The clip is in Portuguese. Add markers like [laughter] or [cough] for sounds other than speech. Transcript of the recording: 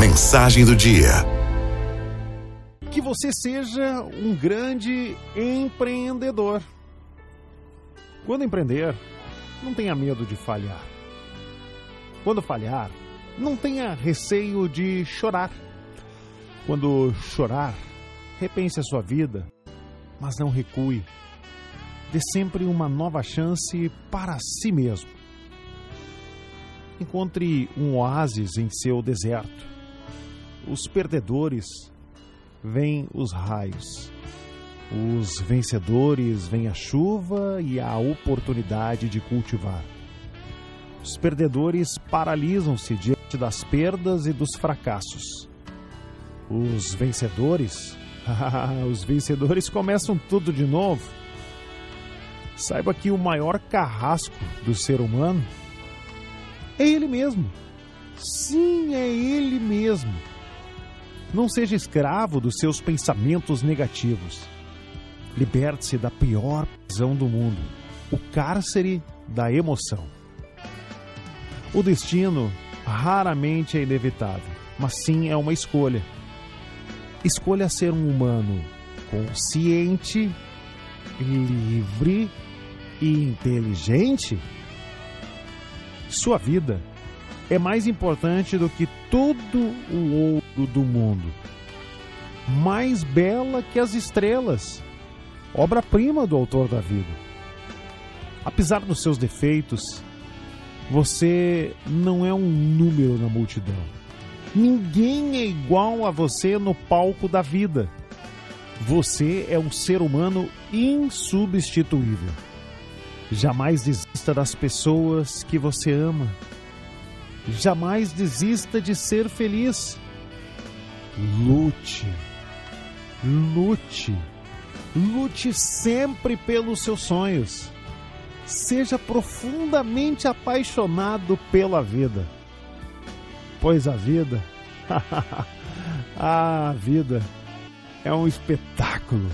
Mensagem do dia. Que você seja um grande empreendedor. Quando empreender, não tenha medo de falhar. Quando falhar, não tenha receio de chorar. Quando chorar, repense a sua vida, mas não recue. Dê sempre uma nova chance para si mesmo. Encontre um oásis em seu deserto. Os perdedores veem os raios. Os vencedores veem a chuva e a oportunidade de cultivar. Os perdedores paralisam-se diante das perdas e dos fracassos. Os vencedores, [laughs] os vencedores começam tudo de novo. Saiba que o maior carrasco do ser humano é ele mesmo. Sim, é ele mesmo. Não seja escravo dos seus pensamentos negativos. Liberte-se da pior prisão do mundo, o cárcere da emoção. O destino raramente é inevitável, mas sim é uma escolha. Escolha ser um humano consciente, livre e inteligente sua vida é mais importante do que todo o ouro do mundo. Mais bela que as estrelas. Obra-prima do autor da vida. Apesar dos seus defeitos, você não é um número na multidão. Ninguém é igual a você no palco da vida. Você é um ser humano insubstituível. Jamais desista das pessoas que você ama. Jamais desista de ser feliz. Lute. Lute. Lute sempre pelos seus sonhos. Seja profundamente apaixonado pela vida. Pois a vida, [laughs] a vida é um espetáculo.